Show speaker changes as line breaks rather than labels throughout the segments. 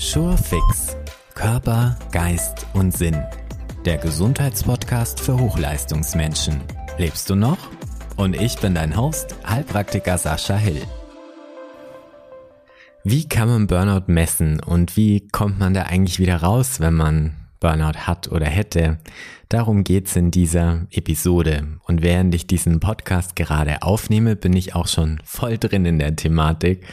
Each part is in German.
Surefix Körper, Geist und Sinn. Der Gesundheitspodcast für Hochleistungsmenschen. Lebst du noch? Und ich bin dein Host, Heilpraktiker Sascha Hill. Wie kann man Burnout messen und wie kommt man da eigentlich wieder raus, wenn man Burnout hat oder hätte? Darum geht's in dieser Episode. Und während ich diesen Podcast gerade aufnehme, bin ich auch schon voll drin in der Thematik.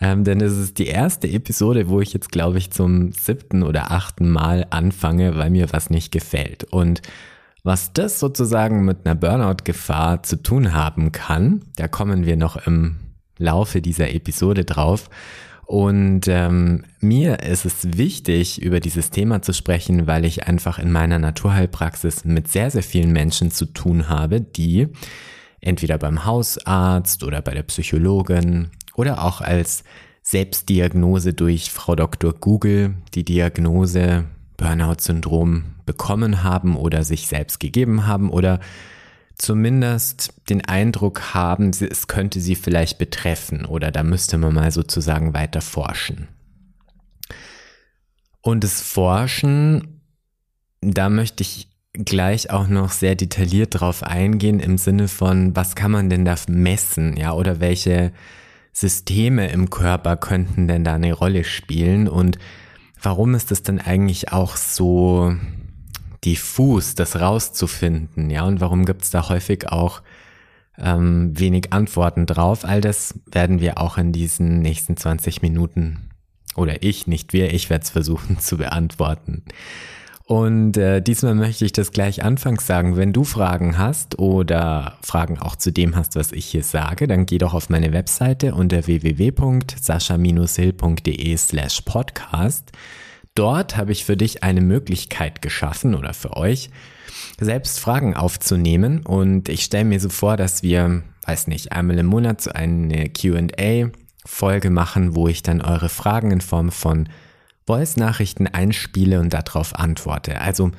Ähm, denn es ist die erste Episode, wo ich jetzt, glaube ich, zum siebten oder achten Mal anfange, weil mir was nicht gefällt. Und was das sozusagen mit einer Burnout-Gefahr zu tun haben kann, da kommen wir noch im Laufe dieser Episode drauf. Und ähm, mir ist es wichtig, über dieses Thema zu sprechen, weil ich einfach in meiner Naturheilpraxis mit sehr, sehr vielen Menschen zu tun habe, die entweder beim Hausarzt oder bei der Psychologin oder auch als Selbstdiagnose durch Frau Dr. Google die Diagnose Burnout-Syndrom bekommen haben oder sich selbst gegeben haben oder zumindest den Eindruck haben, es könnte sie vielleicht betreffen oder da müsste man mal sozusagen weiter forschen. Und das Forschen, da möchte ich gleich auch noch sehr detailliert drauf eingehen im Sinne von, was kann man denn da messen, ja, oder welche Systeme im Körper könnten denn da eine Rolle spielen und warum ist es denn eigentlich auch so diffus, das rauszufinden, ja, und warum gibt es da häufig auch ähm, wenig Antworten drauf. All das werden wir auch in diesen nächsten 20 Minuten oder ich, nicht wir, ich werde es versuchen zu beantworten. Und äh, diesmal möchte ich das gleich anfangs sagen. Wenn du Fragen hast oder Fragen auch zu dem hast, was ich hier sage, dann geh doch auf meine Webseite unter www.sascha-hill.de slash podcast. Dort habe ich für dich eine Möglichkeit geschaffen oder für euch, selbst Fragen aufzunehmen. Und ich stelle mir so vor, dass wir, weiß nicht, einmal im Monat so eine QA-Folge machen, wo ich dann eure Fragen in Form von Voice-Nachrichten einspiele und darauf antworte. Also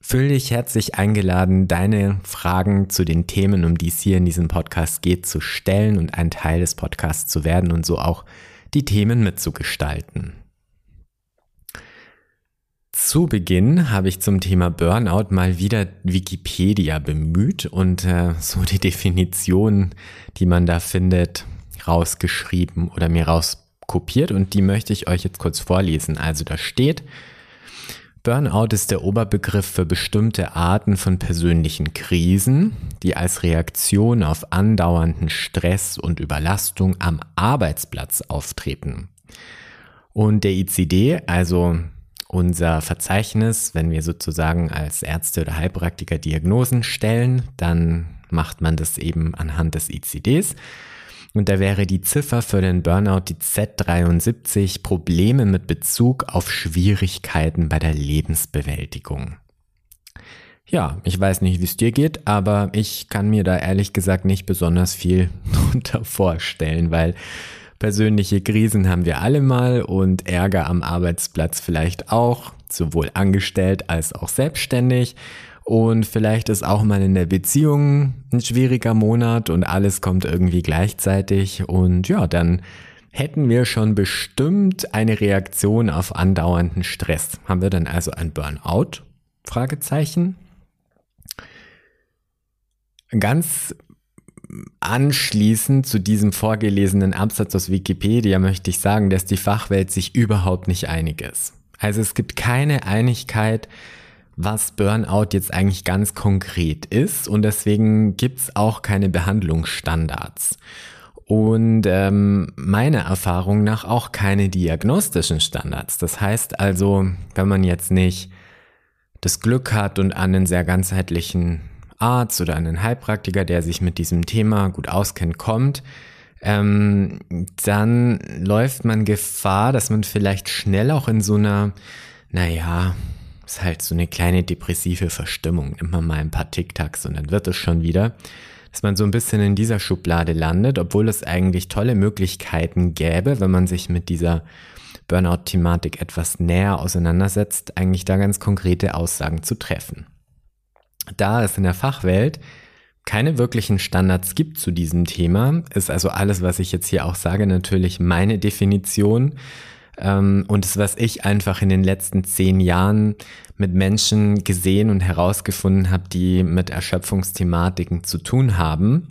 fühl dich herzlich eingeladen, deine Fragen zu den Themen, um die es hier in diesem Podcast geht, zu stellen und ein Teil des Podcasts zu werden und so auch die Themen mitzugestalten. Zu Beginn habe ich zum Thema Burnout mal wieder Wikipedia bemüht und äh, so die Definition, die man da findet, rausgeschrieben oder mir rauskopiert und die möchte ich euch jetzt kurz vorlesen. Also da steht, Burnout ist der Oberbegriff für bestimmte Arten von persönlichen Krisen, die als Reaktion auf andauernden Stress und Überlastung am Arbeitsplatz auftreten. Und der ICD, also unser Verzeichnis, wenn wir sozusagen als Ärzte oder Heilpraktiker Diagnosen stellen, dann macht man das eben anhand des ICDs. Und da wäre die Ziffer für den Burnout die Z73 Probleme mit Bezug auf Schwierigkeiten bei der Lebensbewältigung. Ja, ich weiß nicht, wie es dir geht, aber ich kann mir da ehrlich gesagt nicht besonders viel drunter vorstellen, weil Persönliche Krisen haben wir alle mal und Ärger am Arbeitsplatz vielleicht auch, sowohl angestellt als auch selbstständig. Und vielleicht ist auch mal in der Beziehung ein schwieriger Monat und alles kommt irgendwie gleichzeitig. Und ja, dann hätten wir schon bestimmt eine Reaktion auf andauernden Stress. Haben wir dann also ein Burnout? Fragezeichen. Ganz anschließend zu diesem vorgelesenen Absatz aus Wikipedia möchte ich sagen, dass die Fachwelt sich überhaupt nicht einig ist. Also es gibt keine Einigkeit, was Burnout jetzt eigentlich ganz konkret ist und deswegen gibt's auch keine Behandlungsstandards. Und ähm, meiner Erfahrung nach auch keine diagnostischen Standards. Das heißt also, wenn man jetzt nicht das Glück hat und an einen sehr ganzheitlichen Arzt oder einen Heilpraktiker, der sich mit diesem Thema gut auskennt, kommt, ähm, dann läuft man Gefahr, dass man vielleicht schnell auch in so einer, naja, ist halt so eine kleine depressive Verstimmung. Man mal ein paar Tic-Tacs und dann wird es schon wieder. Dass man so ein bisschen in dieser Schublade landet, obwohl es eigentlich tolle Möglichkeiten gäbe, wenn man sich mit dieser Burnout-Thematik etwas näher auseinandersetzt, eigentlich da ganz konkrete Aussagen zu treffen da es in der Fachwelt keine wirklichen Standards gibt zu diesem Thema, ist also alles, was ich jetzt hier auch sage, natürlich meine Definition. Ähm, und das, was ich einfach in den letzten zehn Jahren mit Menschen gesehen und herausgefunden habe, die mit Erschöpfungsthematiken zu tun haben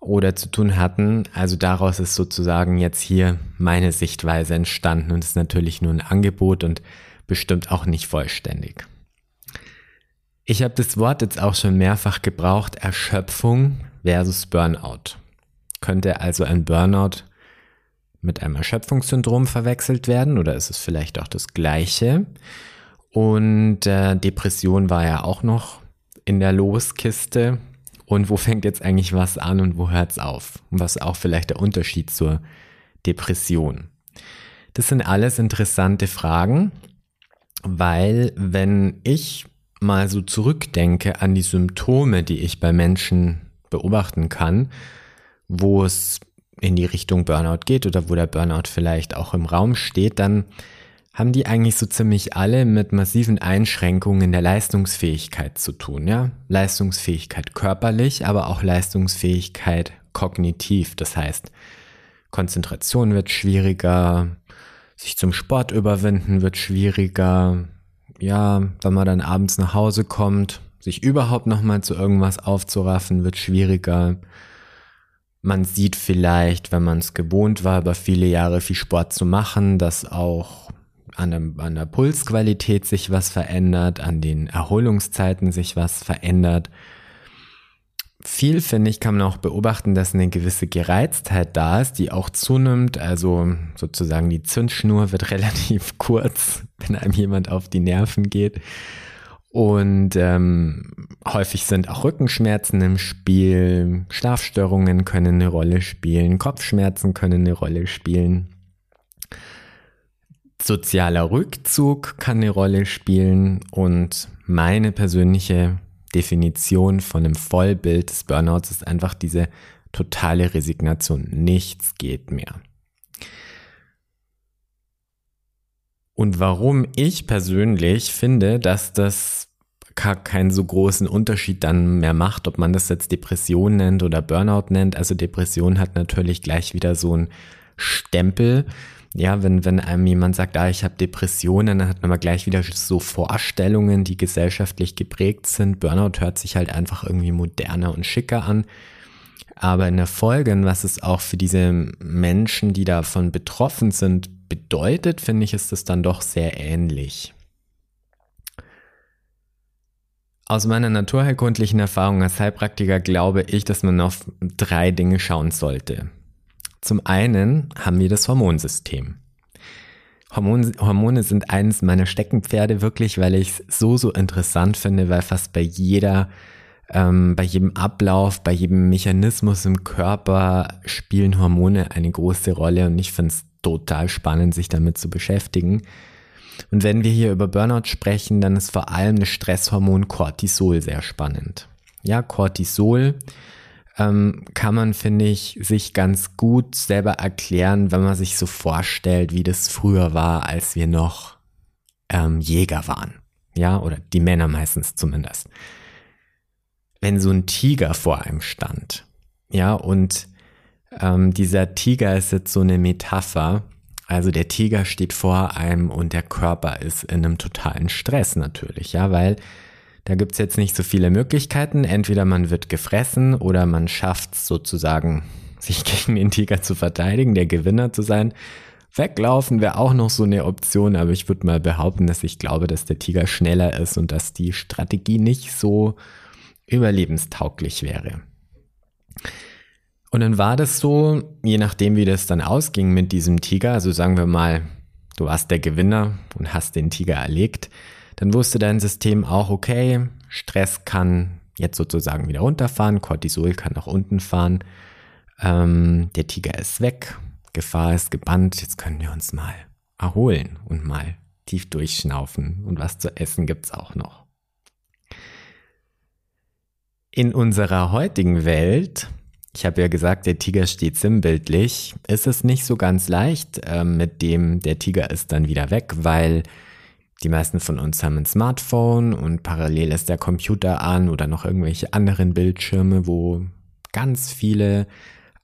oder zu tun hatten. Also daraus ist sozusagen jetzt hier meine Sichtweise entstanden und ist natürlich nur ein Angebot und bestimmt auch nicht vollständig. Ich habe das Wort jetzt auch schon mehrfach gebraucht, Erschöpfung versus Burnout. Könnte also ein Burnout mit einem Erschöpfungssyndrom verwechselt werden oder ist es vielleicht auch das gleiche? Und äh, Depression war ja auch noch in der Loskiste. Und wo fängt jetzt eigentlich was an und wo hört es auf? Und was auch vielleicht der Unterschied zur Depression? Das sind alles interessante Fragen, weil wenn ich mal so zurückdenke an die Symptome, die ich bei Menschen beobachten kann, wo es in die Richtung Burnout geht oder wo der Burnout vielleicht auch im Raum steht, dann haben die eigentlich so ziemlich alle mit massiven Einschränkungen in der Leistungsfähigkeit zu tun, ja? Leistungsfähigkeit körperlich, aber auch Leistungsfähigkeit kognitiv. Das heißt, Konzentration wird schwieriger, sich zum Sport überwinden wird schwieriger. Ja, wenn man dann abends nach Hause kommt, sich überhaupt nochmal zu irgendwas aufzuraffen, wird schwieriger. Man sieht vielleicht, wenn man es gewohnt war, über viele Jahre viel Sport zu machen, dass auch an der, an der Pulsqualität sich was verändert, an den Erholungszeiten sich was verändert. Viel, finde ich, kann man auch beobachten, dass eine gewisse Gereiztheit da ist, die auch zunimmt. Also sozusagen die Zündschnur wird relativ kurz, wenn einem jemand auf die Nerven geht. Und ähm, häufig sind auch Rückenschmerzen im Spiel, Schlafstörungen können eine Rolle spielen, Kopfschmerzen können eine Rolle spielen. Sozialer Rückzug kann eine Rolle spielen und meine persönliche Definition von einem Vollbild des Burnouts ist einfach diese totale Resignation. Nichts geht mehr. Und warum ich persönlich finde, dass das keinen so großen Unterschied dann mehr macht, ob man das jetzt Depression nennt oder Burnout nennt. Also Depression hat natürlich gleich wieder so einen Stempel ja, wenn, wenn einem jemand sagt, ah, ich habe Depressionen, dann hat man mal gleich wieder so Vorstellungen, die gesellschaftlich geprägt sind. Burnout hört sich halt einfach irgendwie moderner und schicker an. Aber in der Folge, was es auch für diese Menschen, die davon betroffen sind, bedeutet, finde ich, ist es dann doch sehr ähnlich. Aus meiner naturheilkundlichen Erfahrung als Heilpraktiker glaube ich, dass man auf drei Dinge schauen sollte. Zum einen haben wir das Hormonsystem. Hormone, Hormone sind eines meiner Steckenpferde wirklich, weil ich es so, so interessant finde, weil fast bei jeder, ähm, bei jedem Ablauf, bei jedem Mechanismus im Körper spielen Hormone eine große Rolle und ich finde es total spannend, sich damit zu beschäftigen. Und wenn wir hier über Burnout sprechen, dann ist vor allem das Stresshormon Cortisol sehr spannend. Ja, Cortisol ähm, kann man, finde ich, sich ganz gut selber erklären, wenn man sich so vorstellt, wie das früher war, als wir noch ähm, Jäger waren. Ja, oder die Männer meistens zumindest. Wenn so ein Tiger vor einem stand, ja, und ähm, dieser Tiger ist jetzt so eine Metapher, also der Tiger steht vor einem und der Körper ist in einem totalen Stress natürlich, ja, weil da gibt's jetzt nicht so viele Möglichkeiten. Entweder man wird gefressen oder man schafft es sozusagen, sich gegen den Tiger zu verteidigen, der Gewinner zu sein. Weglaufen wäre auch noch so eine Option, aber ich würde mal behaupten, dass ich glaube, dass der Tiger schneller ist und dass die Strategie nicht so überlebenstauglich wäre. Und dann war das so, je nachdem, wie das dann ausging mit diesem Tiger, also sagen wir mal, du warst der Gewinner und hast den Tiger erlegt, dann wusste dein System auch, okay, Stress kann jetzt sozusagen wieder runterfahren, Cortisol kann nach unten fahren, ähm, der Tiger ist weg, Gefahr ist gebannt, jetzt können wir uns mal erholen und mal tief durchschnaufen und was zu essen gibt's auch noch. In unserer heutigen Welt, ich habe ja gesagt, der Tiger steht sinnbildlich, ist es nicht so ganz leicht äh, mit dem, der Tiger ist dann wieder weg, weil die meisten von uns haben ein Smartphone und parallel ist der Computer an oder noch irgendwelche anderen Bildschirme, wo ganz viele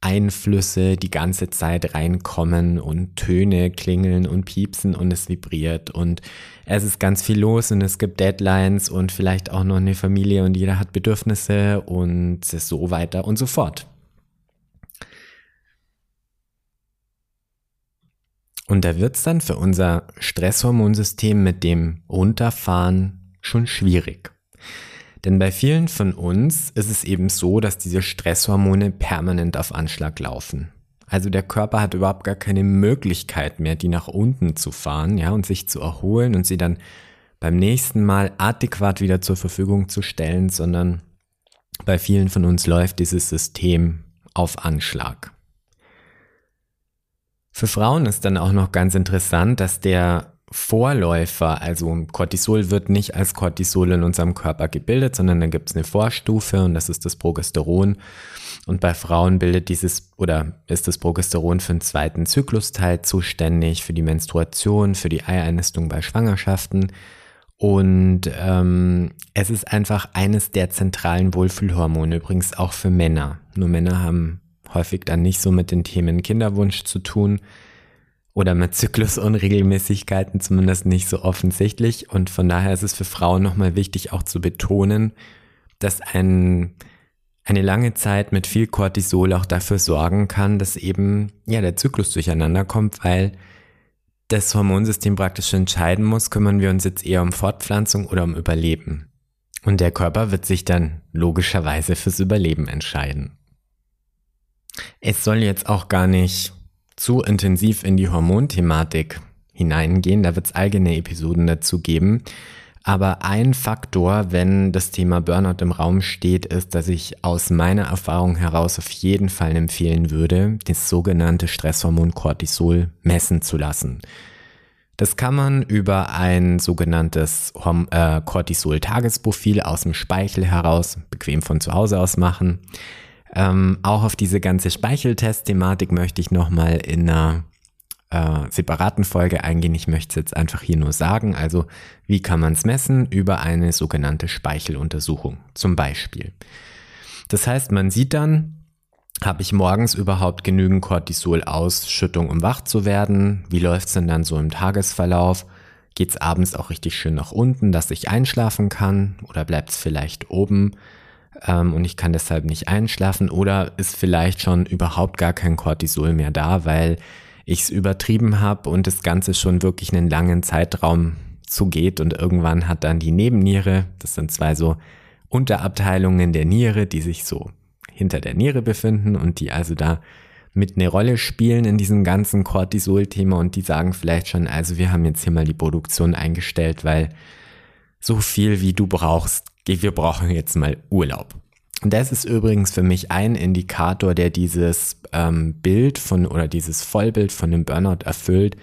Einflüsse die ganze Zeit reinkommen und Töne klingeln und piepsen und es vibriert und es ist ganz viel los und es gibt Deadlines und vielleicht auch noch eine Familie und jeder hat Bedürfnisse und so weiter und so fort. Und da wird's dann für unser Stresshormonsystem mit dem Runterfahren schon schwierig. Denn bei vielen von uns ist es eben so, dass diese Stresshormone permanent auf Anschlag laufen. Also der Körper hat überhaupt gar keine Möglichkeit mehr, die nach unten zu fahren, ja, und sich zu erholen und sie dann beim nächsten Mal adäquat wieder zur Verfügung zu stellen, sondern bei vielen von uns läuft dieses System auf Anschlag. Für Frauen ist dann auch noch ganz interessant, dass der Vorläufer, also Cortisol wird nicht als Cortisol in unserem Körper gebildet, sondern dann gibt es eine Vorstufe und das ist das Progesteron. Und bei Frauen bildet dieses oder ist das Progesteron für den zweiten Zyklusteil zuständig, für die Menstruation, für die Eieinistung bei Schwangerschaften. Und ähm, es ist einfach eines der zentralen Wohlfühlhormone, übrigens auch für Männer. Nur Männer haben häufig dann nicht so mit den Themen Kinderwunsch zu tun oder mit Zyklusunregelmäßigkeiten zumindest nicht so offensichtlich. Und von daher ist es für Frauen nochmal wichtig auch zu betonen, dass ein, eine lange Zeit mit viel Cortisol auch dafür sorgen kann, dass eben ja der Zyklus durcheinander kommt, weil das Hormonsystem praktisch entscheiden muss, kümmern wir uns jetzt eher um Fortpflanzung oder um Überleben. Und der Körper wird sich dann logischerweise fürs Überleben entscheiden. Es soll jetzt auch gar nicht zu intensiv in die Hormonthematik hineingehen. Da wird es eigene Episoden dazu geben. Aber ein Faktor, wenn das Thema Burnout im Raum steht, ist, dass ich aus meiner Erfahrung heraus auf jeden Fall empfehlen würde, das sogenannte Stresshormon Cortisol messen zu lassen. Das kann man über ein sogenanntes äh, Cortisol-Tagesprofil aus dem Speichel heraus bequem von zu Hause aus machen. Ähm, auch auf diese ganze Speicheltest-Thematik möchte ich nochmal in einer äh, separaten Folge eingehen. Ich möchte es jetzt einfach hier nur sagen. Also, wie kann man es messen? Über eine sogenannte Speicheluntersuchung zum Beispiel. Das heißt, man sieht dann, habe ich morgens überhaupt genügend Cortisol-Ausschüttung, um wach zu werden? Wie läuft es denn dann so im Tagesverlauf? Geht es abends auch richtig schön nach unten, dass ich einschlafen kann? Oder bleibt es vielleicht oben? Ähm, und ich kann deshalb nicht einschlafen oder ist vielleicht schon überhaupt gar kein Cortisol mehr da, weil ich es übertrieben habe und das Ganze schon wirklich einen langen Zeitraum zugeht. Und irgendwann hat dann die Nebenniere, das sind zwei so Unterabteilungen der Niere, die sich so hinter der Niere befinden und die also da mit eine Rolle spielen in diesem ganzen Cortisol-Thema. Und die sagen vielleicht schon, also wir haben jetzt hier mal die Produktion eingestellt, weil so viel wie du brauchst, wir brauchen jetzt mal Urlaub. Das ist übrigens für mich ein Indikator, der dieses ähm, Bild von oder dieses Vollbild von dem Burnout erfüllt,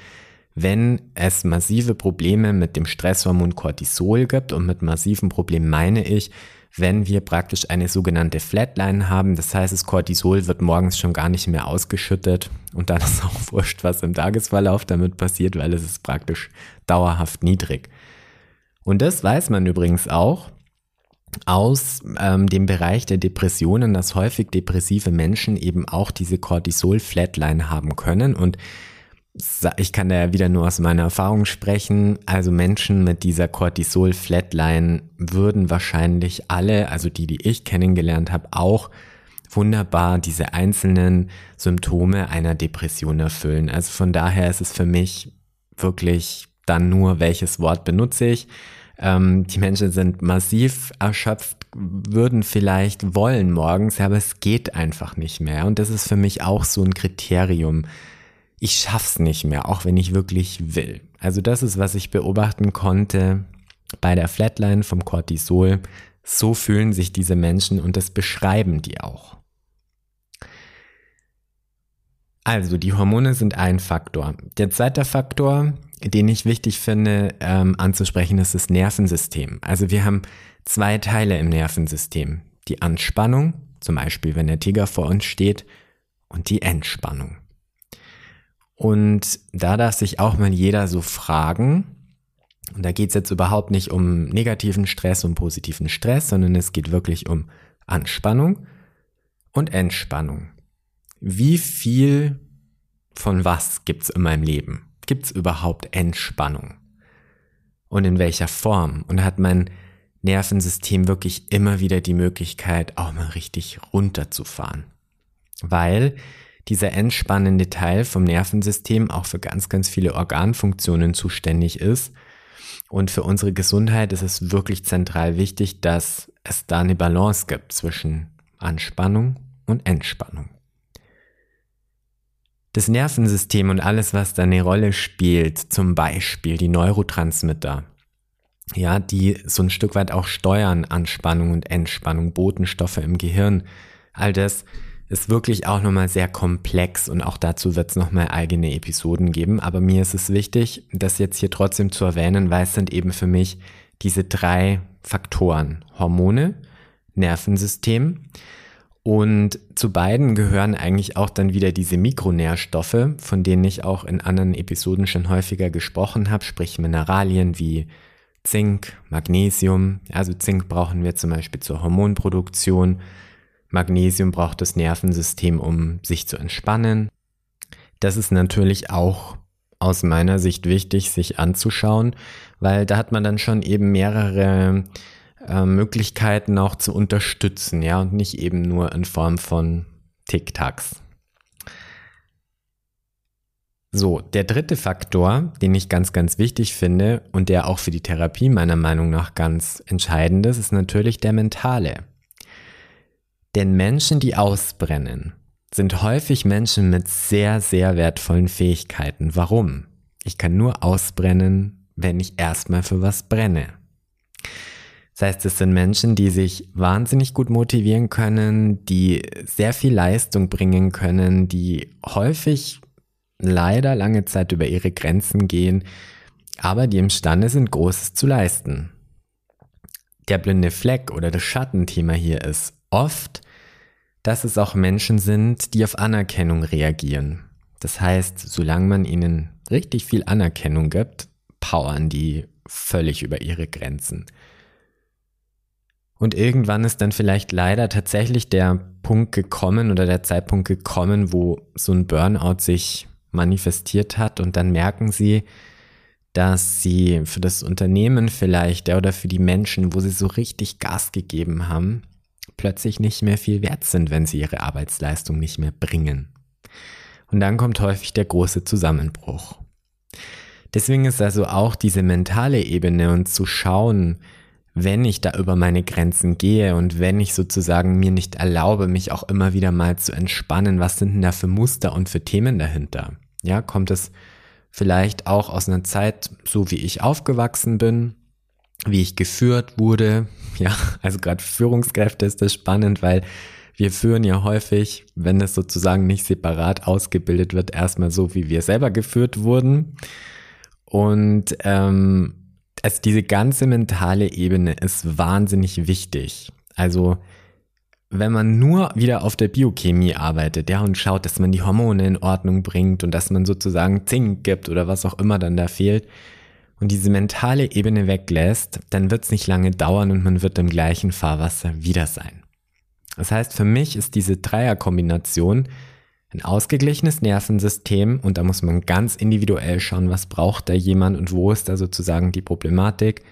wenn es massive Probleme mit dem Stresshormon Cortisol gibt. Und mit massiven Problemen meine ich, wenn wir praktisch eine sogenannte Flatline haben. Das heißt, das Cortisol wird morgens schon gar nicht mehr ausgeschüttet. Und dann ist auch wurscht, was im Tagesverlauf damit passiert, weil es ist praktisch dauerhaft niedrig. Und das weiß man übrigens auch, aus ähm, dem Bereich der Depressionen, dass häufig depressive Menschen eben auch diese Cortisol-Flatline haben können. Und ich kann da ja wieder nur aus meiner Erfahrung sprechen. Also Menschen mit dieser Cortisol-Flatline würden wahrscheinlich alle, also die, die ich kennengelernt habe, auch wunderbar diese einzelnen Symptome einer Depression erfüllen. Also von daher ist es für mich wirklich dann nur, welches Wort benutze ich. Ähm, die Menschen sind massiv erschöpft, würden vielleicht wollen morgens, aber es geht einfach nicht mehr. Und das ist für mich auch so ein Kriterium. Ich schaff's nicht mehr, auch wenn ich wirklich will. Also das ist, was ich beobachten konnte bei der Flatline vom Cortisol. So fühlen sich diese Menschen und das beschreiben die auch. Also die Hormone sind ein Faktor. Der zweite Faktor den ich wichtig finde ähm, anzusprechen, ist das Nervensystem. Also wir haben zwei Teile im Nervensystem. Die Anspannung, zum Beispiel wenn der Tiger vor uns steht, und die Entspannung. Und da darf sich auch mal jeder so fragen, und da geht es jetzt überhaupt nicht um negativen Stress und positiven Stress, sondern es geht wirklich um Anspannung und Entspannung. wie viel von was gibt's in meinem Leben? Gibt's überhaupt Entspannung? Und in welcher Form? Und hat mein Nervensystem wirklich immer wieder die Möglichkeit, auch mal richtig runterzufahren? Weil dieser entspannende Teil vom Nervensystem auch für ganz, ganz viele Organfunktionen zuständig ist. Und für unsere Gesundheit ist es wirklich zentral wichtig, dass es da eine Balance gibt zwischen Anspannung und Entspannung. Das Nervensystem und alles, was da eine Rolle spielt, zum Beispiel die Neurotransmitter, ja, die so ein Stück weit auch steuern Anspannung und Entspannung, Botenstoffe im Gehirn, all das ist wirklich auch nochmal sehr komplex und auch dazu wird es nochmal eigene Episoden geben. Aber mir ist es wichtig, das jetzt hier trotzdem zu erwähnen, weil es sind eben für mich diese drei Faktoren. Hormone, Nervensystem und zu beiden gehören eigentlich auch dann wieder diese Mikronährstoffe, von denen ich auch in anderen Episoden schon häufiger gesprochen habe, sprich Mineralien wie Zink, Magnesium. Also Zink brauchen wir zum Beispiel zur Hormonproduktion. Magnesium braucht das Nervensystem, um sich zu entspannen. Das ist natürlich auch aus meiner Sicht wichtig, sich anzuschauen, weil da hat man dann schon eben mehrere äh, Möglichkeiten auch zu unterstützen, ja, und nicht eben nur in Form von Tic-Tacs. So, der dritte Faktor, den ich ganz, ganz wichtig finde und der auch für die Therapie meiner Meinung nach ganz entscheidend ist, ist natürlich der mentale. Denn Menschen, die ausbrennen, sind häufig Menschen mit sehr, sehr wertvollen Fähigkeiten. Warum? Ich kann nur ausbrennen, wenn ich erstmal für was brenne. Das heißt, es sind Menschen, die sich wahnsinnig gut motivieren können, die sehr viel Leistung bringen können, die häufig leider lange Zeit über ihre Grenzen gehen, aber die imstande sind, Großes zu leisten. Der blinde Fleck oder das Schattenthema hier ist, oft, dass es auch Menschen sind, die auf Anerkennung reagieren. Das heißt, solange man ihnen richtig viel Anerkennung gibt, powern die völlig über ihre Grenzen. Und irgendwann ist dann vielleicht leider tatsächlich der Punkt gekommen oder der Zeitpunkt gekommen, wo so ein Burnout sich manifestiert hat und dann merken sie, dass sie für das Unternehmen vielleicht oder für die Menschen, wo sie so richtig Gas gegeben haben, plötzlich nicht mehr viel wert sind, wenn sie ihre Arbeitsleistung nicht mehr bringen. Und dann kommt häufig der große Zusammenbruch. Deswegen ist also auch diese mentale Ebene und zu schauen, wenn ich da über meine Grenzen gehe und wenn ich sozusagen mir nicht erlaube, mich auch immer wieder mal zu entspannen, was sind denn da für Muster und für Themen dahinter? Ja, kommt es vielleicht auch aus einer Zeit, so wie ich aufgewachsen bin, wie ich geführt wurde. Ja, also gerade Führungskräfte ist das spannend, weil wir führen ja häufig, wenn es sozusagen nicht separat ausgebildet wird, erstmal so, wie wir selber geführt wurden. Und ähm, also diese ganze mentale Ebene ist wahnsinnig wichtig. Also wenn man nur wieder auf der Biochemie arbeitet, ja, und schaut, dass man die Hormone in Ordnung bringt und dass man sozusagen Zink gibt oder was auch immer dann da fehlt, und diese mentale Ebene weglässt, dann wird es nicht lange dauern und man wird im gleichen Fahrwasser wieder sein. Das heißt, für mich ist diese Dreierkombination ein ausgeglichenes Nervensystem und da muss man ganz individuell schauen, was braucht da jemand und wo ist da sozusagen die Problematik.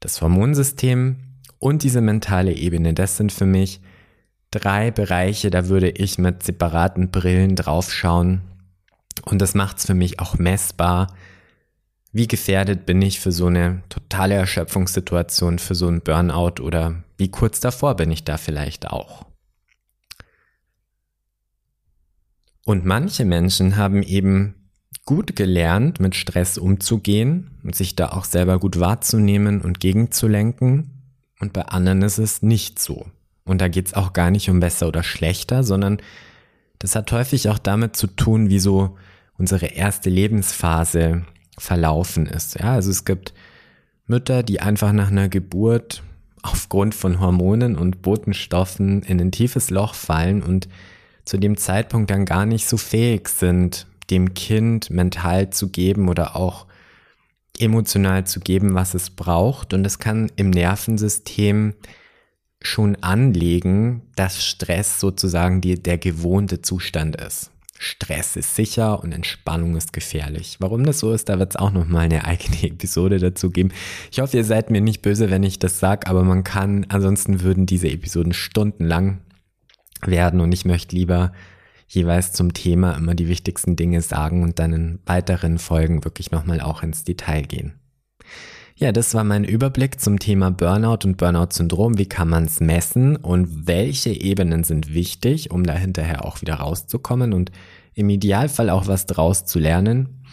Das Hormonsystem und diese mentale Ebene, das sind für mich drei Bereiche, da würde ich mit separaten Brillen draufschauen und das macht es für mich auch messbar, wie gefährdet bin ich für so eine totale Erschöpfungssituation, für so einen Burnout oder wie kurz davor bin ich da vielleicht auch. Und manche Menschen haben eben gut gelernt, mit Stress umzugehen und sich da auch selber gut wahrzunehmen und gegenzulenken. Und bei anderen ist es nicht so. Und da geht es auch gar nicht um besser oder schlechter, sondern das hat häufig auch damit zu tun, wie so unsere erste Lebensphase verlaufen ist. Ja, also es gibt Mütter, die einfach nach einer Geburt aufgrund von Hormonen und Botenstoffen in ein tiefes Loch fallen und zu dem Zeitpunkt dann gar nicht so fähig sind, dem Kind mental zu geben oder auch emotional zu geben, was es braucht. Und es kann im Nervensystem schon anlegen, dass Stress sozusagen die, der gewohnte Zustand ist. Stress ist sicher und Entspannung ist gefährlich. Warum das so ist, da wird es auch nochmal eine eigene Episode dazu geben. Ich hoffe, ihr seid mir nicht böse, wenn ich das sage, aber man kann, ansonsten würden diese Episoden stundenlang werden und ich möchte lieber jeweils zum Thema immer die wichtigsten Dinge sagen und dann in weiteren Folgen wirklich nochmal auch ins Detail gehen. Ja, das war mein Überblick zum Thema Burnout und Burnout-Syndrom. Wie kann man es messen und welche Ebenen sind wichtig, um da hinterher auch wieder rauszukommen und im Idealfall auch was draus zu lernen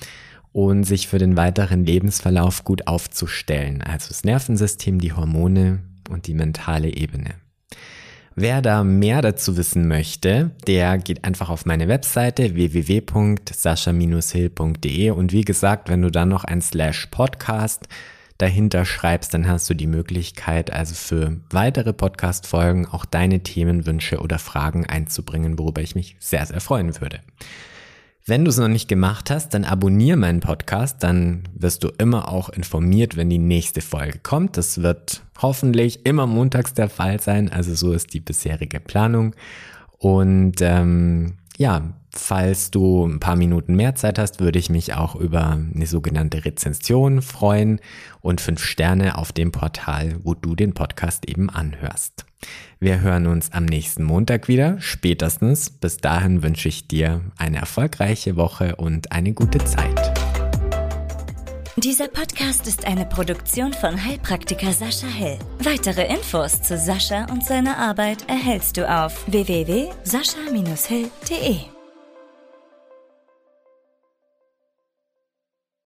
und sich für den weiteren Lebensverlauf gut aufzustellen. Also das Nervensystem, die Hormone und die mentale Ebene. Wer da mehr dazu wissen möchte, der geht einfach auf meine Webseite www.sascha-hill.de und wie gesagt, wenn du dann noch ein Slash Podcast dahinter schreibst, dann hast du die Möglichkeit, also für weitere Podcast-Folgen auch deine Themenwünsche oder Fragen einzubringen, worüber ich mich sehr, sehr freuen würde. Wenn du es noch nicht gemacht hast, dann abonniere meinen Podcast, dann wirst du immer auch informiert, wenn die nächste Folge kommt. Das wird hoffentlich immer montags der Fall sein, also so ist die bisherige Planung. Und ähm, ja, falls du ein paar Minuten mehr Zeit hast, würde ich mich auch über eine sogenannte Rezension freuen und fünf Sterne auf dem Portal, wo du den Podcast eben anhörst. Wir hören uns am nächsten Montag wieder, spätestens. Bis dahin wünsche ich dir eine erfolgreiche Woche und eine gute Zeit.
Dieser Podcast ist eine Produktion von Heilpraktiker Sascha Hell. Weitere Infos zu Sascha und seiner Arbeit erhältst du auf www.sascha-hill.de.